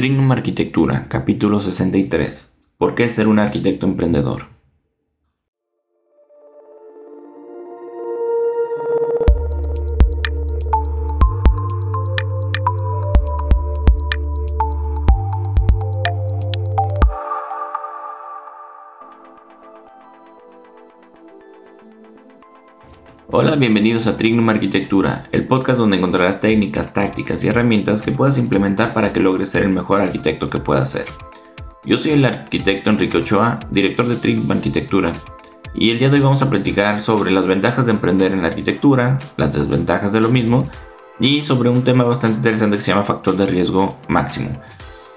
Trignum Arquitectura, capítulo 63. ¿Por qué ser un arquitecto emprendedor? Bienvenidos a Trignum Arquitectura, el podcast donde encontrarás técnicas, tácticas y herramientas que puedas implementar para que logres ser el mejor arquitecto que puedas ser. Yo soy el arquitecto Enrique Ochoa, director de Trignum Arquitectura, y el día de hoy vamos a platicar sobre las ventajas de emprender en la arquitectura, las desventajas de lo mismo, y sobre un tema bastante interesante que se llama factor de riesgo máximo.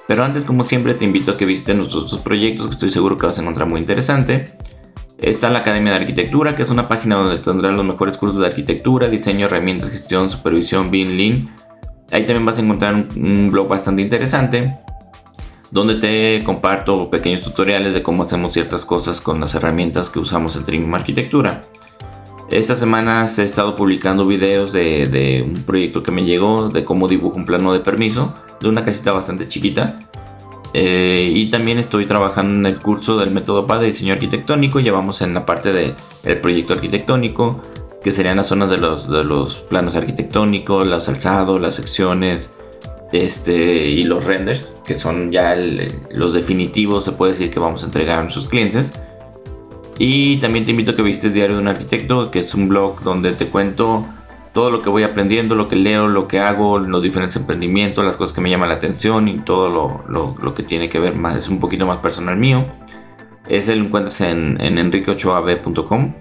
Pero antes, como siempre, te invito a que visites nuestros proyectos que estoy seguro que vas a encontrar muy interesante. Está la Academia de Arquitectura, que es una página donde tendrás los mejores cursos de arquitectura, diseño, herramientas, gestión, supervisión, BIM, Lean. Ahí también vas a encontrar un, blog bastante interesante donde te comparto pequeños tutoriales de cómo hacemos ciertas cosas con las herramientas que usamos en Trinum Arquitectura. Esta semana he estado publicando videos de, de, un proyecto que me llegó, de cómo dibujo un plano de permiso, de una casita bastante chiquita. Eh, y también estoy trabajando en el curso del método PA de diseño arquitectónico. Llevamos en la parte del el proyecto arquitectónico, que serían las zonas de los, de los planos arquitectónicos, los alzados, las secciones este, y los renders, que son ya los definitivos, se puede decir que vamos a entregar a nuestros clientes. Y también te invito a que visites Diario de un Arquitecto, que es un blog donde te cuento todo lo que voy aprendiendo, lo que leo, lo que hago, los diferentes emprendimientos, las cosas que me llaman la atención y todo lo, lo, que tiene que ver más, es un poquito más personal mío. Ese lo encuentras en, en enriqueochoab.com.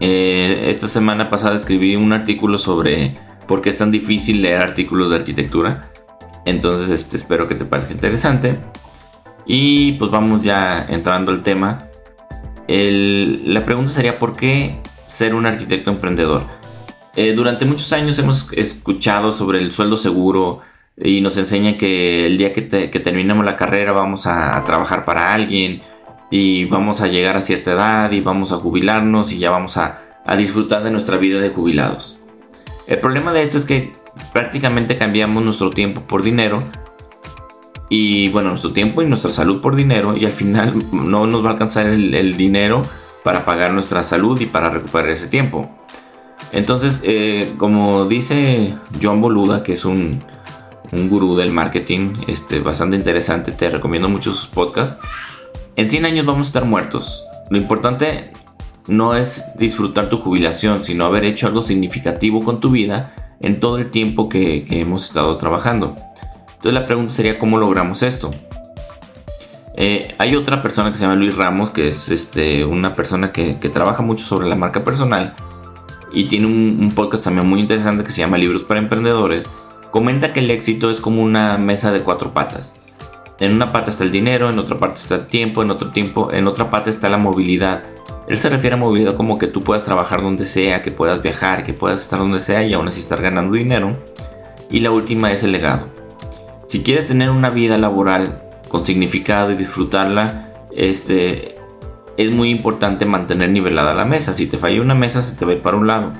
Eh, esta semana pasada escribí un artículo sobre por qué es tan difícil leer artículos de arquitectura. Entonces este, espero que te parezca interesante. Y pues vamos ya entrando al tema. la pregunta sería ¿por qué ser un arquitecto emprendedor? Eh, durante muchos años hemos escuchado sobre el sueldo seguro y nos enseñan que el día que, terminemos la carrera vamos a, trabajar para alguien y vamos a llegar a cierta edad y vamos a jubilarnos y ya vamos a, disfrutar de nuestra vida de jubilados. El problema de esto es que prácticamente cambiamos nuestro tiempo por dinero y bueno, nuestro tiempo y nuestra salud por dinero y al final no nos va a alcanzar el dinero para pagar nuestra salud y para recuperar ese tiempo. Entonces, eh, como dice John Boluda, que es un, un gurú del marketing este, bastante interesante, te recomiendo mucho sus podcasts. En 100 años vamos a estar muertos. Lo importante no es disfrutar tu jubilación, sino haber hecho algo significativo con tu vida en todo el tiempo que, hemos estado trabajando. Entonces la pregunta sería cómo logramos esto. Eh, hay otra persona que se llama Luis Ramos, que es este, una persona que, que trabaja mucho sobre la marca personal y tiene un, podcast también muy interesante que se llama Libros para Emprendedores, comenta que el éxito es como una mesa de cuatro patas. En una pata está el dinero, en otra parte está el tiempo, en otro tiempo, en otra pata está la movilidad. Él se refiere a movilidad como que tú puedas trabajar donde sea, que puedas viajar, que puedas estar donde sea y aún así estar ganando dinero. Y la última es el legado. Si quieres tener una vida laboral con significado y disfrutarla, este, es muy importante mantener nivelada la mesa. Si te falla una mesa, se te va a ir para un lado.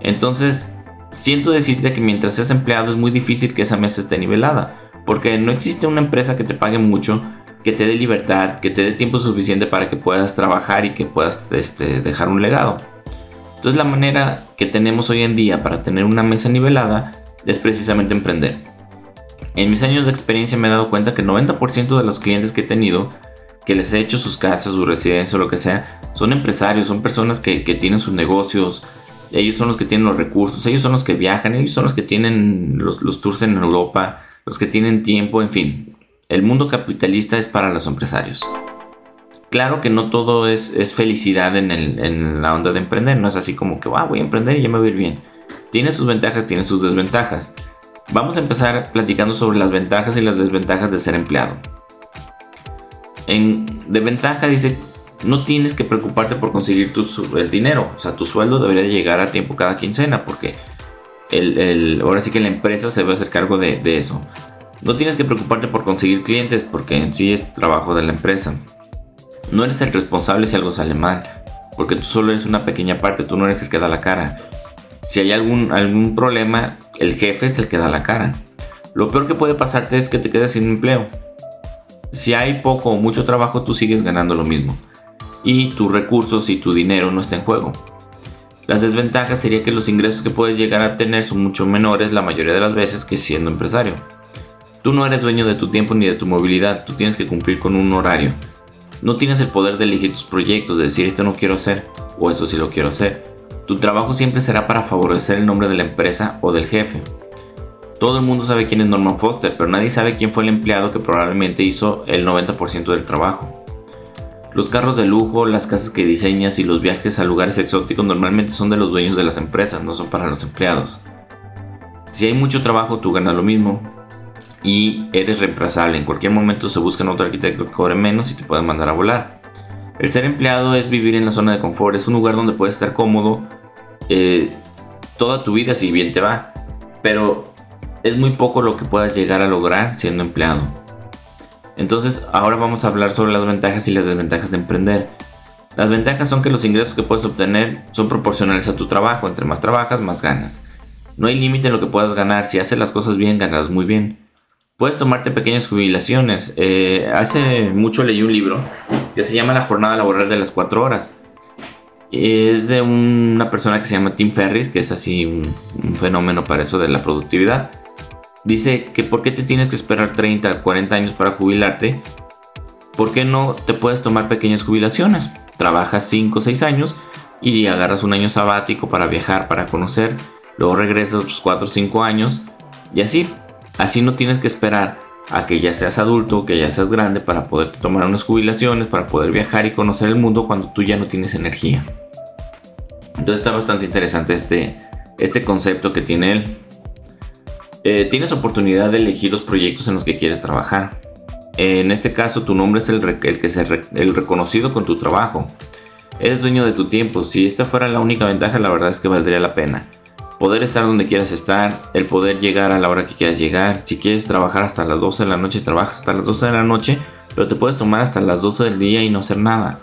Entonces, siento decirte que mientras seas empleado es muy difícil que esa mesa esté nivelada. Porque no existe una empresa que te pague mucho, que te dé libertad, que te dé tiempo suficiente para que puedas trabajar y que puedas este, dejar un legado. Entonces la manera que tenemos hoy en día para tener una mesa nivelada es precisamente emprender. En mis años de experiencia me he dado cuenta que el 90% de los clientes que he tenido que les he hecho sus casas, su residencia o lo que sea, son empresarios, son personas que, tienen sus negocios, ellos son los que tienen los recursos, ellos son los que viajan, ellos son los que tienen los, tours en Europa, los que tienen tiempo, en fin. El mundo capitalista es para los empresarios. Claro que no todo es, felicidad en, la onda de emprender, no es así como que voy a emprender y ya me voy a ir bien. Tiene sus ventajas, tiene sus desventajas. Vamos a empezar platicando sobre las ventajas y las desventajas de ser empleado. En, de ventaja dice, no tienes que preocuparte por conseguir el dinero. O sea, tu sueldo debería llegar a tiempo cada quincena porque ahora sí que la empresa se va a hacer cargo de, de eso. No tienes que preocuparte por conseguir clientes porque en sí es trabajo de la empresa. No eres el responsable si algo sale mal, porque tú solo eres una pequeña parte, tú no eres el que da la cara. Si hay algún, algún problema, el jefe es el que da la cara. Lo peor que puede pasarte es que te quedes sin empleo. Si hay poco o mucho trabajo, tú sigues ganando lo mismo. Y tus recursos y tu dinero no está en juego. Las desventajas sería que los ingresos que puedes llegar a tener son mucho menores la mayoría de las veces que siendo empresario. Tú no eres dueño de tu tiempo ni de tu movilidad, tú tienes que cumplir con un horario. No tienes el poder de elegir tus proyectos, de decir esto no quiero hacer o eso sí lo quiero hacer. Tu trabajo siempre será para favorecer el nombre de la empresa o del jefe. Todo el mundo sabe quién es Norman Foster, pero nadie sabe quién fue el empleado que probablemente hizo el 90% del trabajo. Los carros de lujo, las casas que diseñas y los viajes a lugares exóticos normalmente son de los dueños de las empresas, no son para los empleados. Si hay mucho trabajo, tú ganas lo mismo y eres reemplazable. En cualquier momento se busca otro arquitecto que cobre menos y te pueden mandar a volar. El ser empleado es vivir en la zona de confort, es un lugar donde puedes estar cómodo eh, toda tu vida si bien te va. Pero es muy poco lo que puedas llegar a lograr siendo empleado. Entonces ahora vamos a hablar sobre las ventajas y las desventajas de emprender. Las ventajas son que los ingresos que puedes obtener son proporcionales a tu trabajo. Entre más trabajas, más ganas. No hay límite en lo que puedas ganar. Si haces las cosas bien, ganas muy bien. Puedes tomarte pequeñas jubilaciones. Eh, hace mucho leí un libro que se llama La jornada laboral de las 4 horas. Es de una persona que se llama Tim Ferris, que es así un fenómeno para eso de la productividad dice que por qué te tienes que esperar 30, 40 años para jubilarte, ¿por qué no te puedes tomar pequeñas jubilaciones? Trabajas 5 o 6 años y agarras un año sabático para viajar, para conocer, luego regresas otros 4 o 5 años y así, así no tienes que esperar a que ya seas adulto, que ya seas grande para poder tomar unas jubilaciones, para poder viajar y conocer el mundo cuando tú ya no tienes energía. Entonces está bastante interesante este, este concepto que tiene él. Eh, tienes oportunidad de elegir los proyectos en los que quieres trabajar. En este caso, tu nombre es el, que se el reconocido con tu trabajo. Eres dueño de tu tiempo. Si esta fuera la única ventaja, la verdad es que valdría la pena. Poder estar donde quieras estar, el poder llegar a la hora que quieras llegar. Si quieres trabajar hasta las 12 de la noche, trabajas hasta las 12 de la noche, pero te puedes tomar hasta las 12 del día y no hacer nada.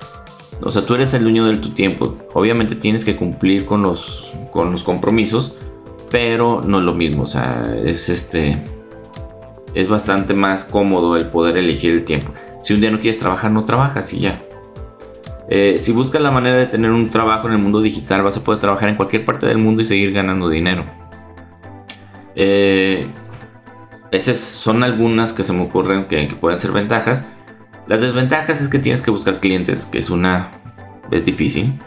O sea, tú eres el dueño de tu tiempo. Obviamente tienes que cumplir con los, con los compromisos, pero no es lo mismo, o sea, es este es bastante más cómodo el poder elegir el tiempo. Si un día no quieres trabajar, no trabajas y ya. Eh, si buscas la manera de tener un trabajo en el mundo digital, vas a poder trabajar en cualquier parte del mundo y seguir ganando dinero. Eh, esas son algunas que se me ocurren que, que, pueden ser ventajas. Las desventajas es que tienes que buscar clientes, que es una... es difícil.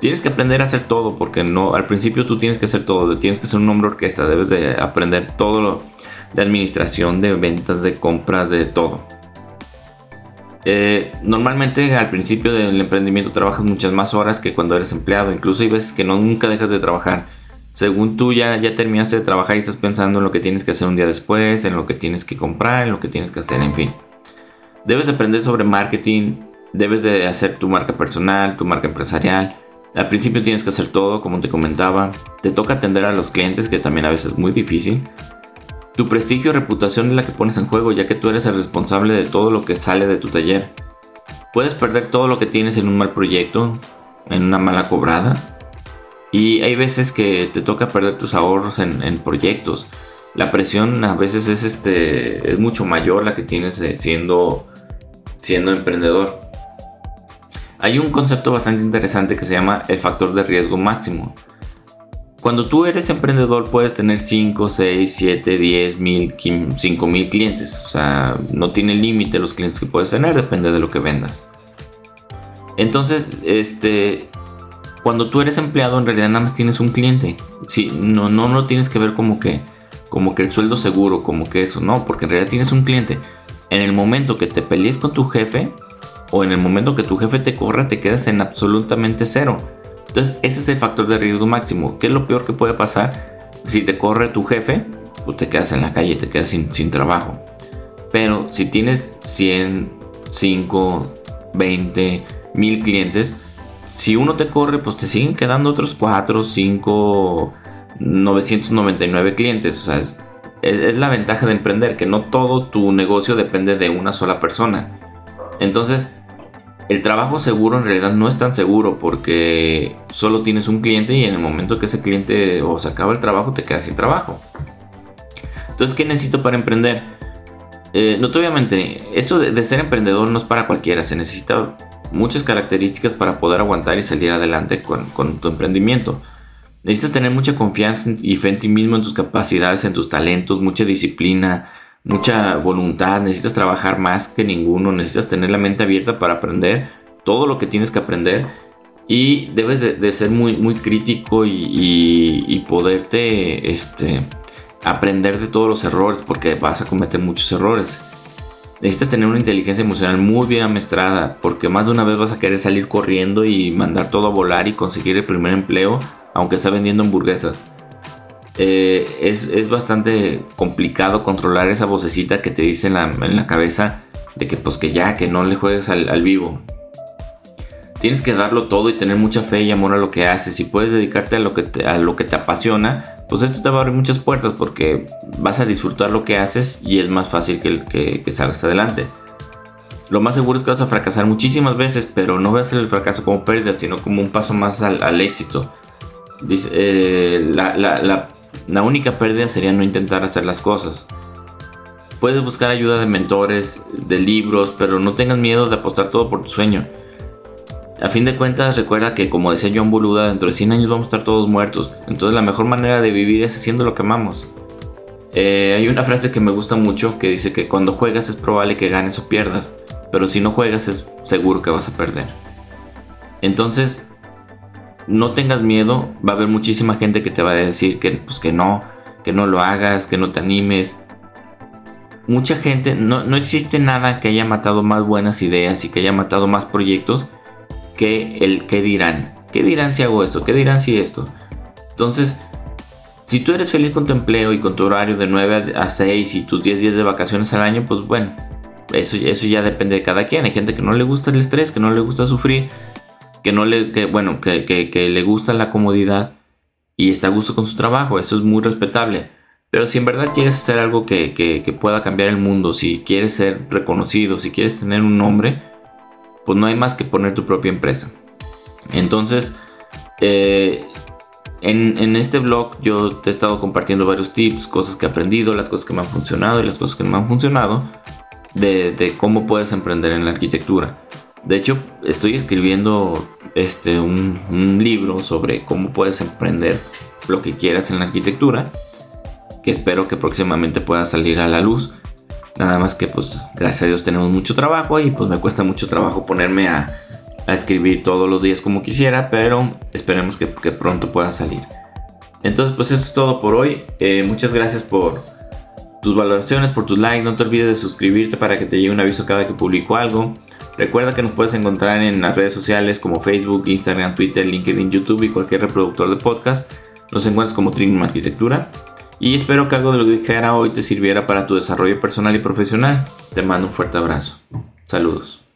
Tienes que aprender a hacer todo, porque no, al principio tú tienes que hacer todo, tienes que ser un hombre orquesta, debes de aprender todo lo de administración, de ventas, de compras, de todo. Eh, normalmente al principio del emprendimiento trabajas muchas más horas que cuando eres empleado, incluso hay veces que no nunca dejas de trabajar. Según tú ya, ya terminaste de trabajar y estás pensando en lo que tienes que hacer un día después, en lo que tienes que comprar, en lo que tienes que hacer, en fin. Debes de aprender sobre marketing, debes de hacer tu marca personal, tu marca empresarial, al principio tienes que hacer todo, como te comentaba. Te toca atender a los clientes, que también a veces es muy difícil. Tu prestigio y reputación es la que pones en juego, ya que tú eres el responsable de todo lo que sale de tu taller. Puedes perder todo lo que tienes en un mal proyecto, en una mala cobrada. Y hay veces que te toca perder tus ahorros en, proyectos. La presión a veces es, este, es mucho mayor la que tienes eh, siendo, siendo emprendedor. Hay un concepto bastante interesante que se llama el factor de riesgo máximo. Cuando tú eres emprendedor puedes tener 5, 6, 7, 10, 1000, 5000 clientes. O sea, no tiene límite los clientes que puedes tener, depende de lo que vendas. Entonces, este, cuando tú eres empleado en realidad nada más tienes un cliente. Sí, no, no, no tienes que ver como que, como que el sueldo seguro, como que eso, no, porque en realidad tienes un cliente. En el momento que te pelees con tu jefe, o en el momento que tu jefe te corra te quedas en absolutamente cero. Entonces ese es el factor de riesgo máximo. ¿Qué es lo peor que puede pasar? Si te corre tu jefe, pues te quedas en la calle, te quedas sin, sin trabajo. Pero si tienes 100, 5, 20, mil clientes, si uno te corre, pues te siguen quedando otros 4, 5, 999 clientes. O sea, es, es la ventaja de emprender, que no todo tu negocio depende de una sola persona. Entonces, el trabajo seguro en realidad no es tan seguro porque solo tienes un cliente y en el momento que ese cliente o se acaba el trabajo te quedas sin trabajo. Entonces, ¿qué necesito para emprender? Eh, no, obviamente, esto de, ser emprendedor no es para cualquiera, se necesita muchas características para poder aguantar y salir adelante con tu emprendimiento. Necesitas tener mucha confianza y fe en ti mismo, en tus capacidades, en tus talentos, mucha disciplina, mucha voluntad, necesitas trabajar más que ninguno, necesitas tener la mente abierta para aprender todo lo que tienes que aprender y debes de, ser muy, muy crítico y, poderte este, aprender de todos los errores porque vas a cometer muchos errores. Necesitas tener una inteligencia emocional muy bien amestrada porque más de una vez vas a querer salir corriendo y mandar todo a volar y conseguir el primer empleo aunque está vendiendo hamburguesas. Eh, es, bastante complicado controlar esa vocecita que te dice en la, cabeza de que pues que ya, que no le juegues al, vivo. Tienes que darlo todo y tener mucha fe y amor a lo que haces. Si puedes dedicarte a lo que te, a lo que te apasiona, pues esto te va a abrir muchas puertas porque vas a disfrutar lo que haces y es más fácil que, que, salgas adelante. Lo más seguro es que vas a fracasar muchísimas veces, pero no veas el fracaso como pérdida, sino como un paso más al, éxito. Dice, eh, la, la, la única pérdida sería no intentar hacer las cosas. Puedes buscar ayuda de mentores, de libros, pero no tengas miedo de apostar todo por tu sueño. A fin de cuentas, recuerda que como decía John Boluda, dentro de 100 años vamos a estar todos muertos. Entonces la mejor manera de vivir es haciendo lo que amamos. Eh, hay una frase que me gusta mucho que dice que cuando juegas es probable que ganes o pierdas, pero si no juegas es seguro que vas a perder. Entonces, no tengas miedo, va a haber muchísima gente que te va a decir que, pues, que no, que no lo hagas, que no te animes. Mucha gente, no, no existe nada que haya matado más buenas ideas y que haya matado más proyectos que el que dirán. ¿Qué dirán si hago esto? ¿Qué dirán si esto? Entonces, si tú eres feliz con tu empleo y con tu horario de 9 a 6 y tus 10 días de vacaciones al año, pues bueno, eso, eso ya depende de cada quien. Hay gente que no le gusta el estrés, que no le gusta sufrir, que no le, que, bueno, que, que, le gusta la comodidad y está a gusto con su trabajo, eso es muy respetable. Pero si en verdad quieres hacer algo que, que, pueda cambiar el mundo, si quieres ser reconocido, si quieres tener un nombre, pues no hay más que poner tu propia empresa. Entonces, eh, en, en, este blog yo te he estado compartiendo varios tips, cosas que he aprendido, las cosas que me han funcionado y las cosas que no me han funcionado, de, de cómo puedes emprender en la arquitectura. De hecho, estoy escribiendo este, un, libro sobre cómo puedes emprender lo que quieras en la arquitectura, que espero que próximamente pueda salir a la luz. Nada más que pues gracias a Dios tenemos mucho trabajo y pues me cuesta mucho trabajo ponerme a, escribir todos los días como quisiera, pero esperemos que, pronto pueda salir. Entonces pues eso es todo por hoy. Eh, muchas gracias por tus valoraciones, por tus likes. No te olvides de suscribirte para que te llegue un aviso cada que publico algo. Recuerda que nos puedes encontrar en las redes sociales como Facebook, Instagram, Twitter, LinkedIn, YouTube y cualquier reproductor de podcast. Nos encuentras como Trinum Arquitectura. Y espero que algo de lo que dijera hoy te sirviera para tu desarrollo personal y profesional. Te mando un fuerte abrazo. Saludos.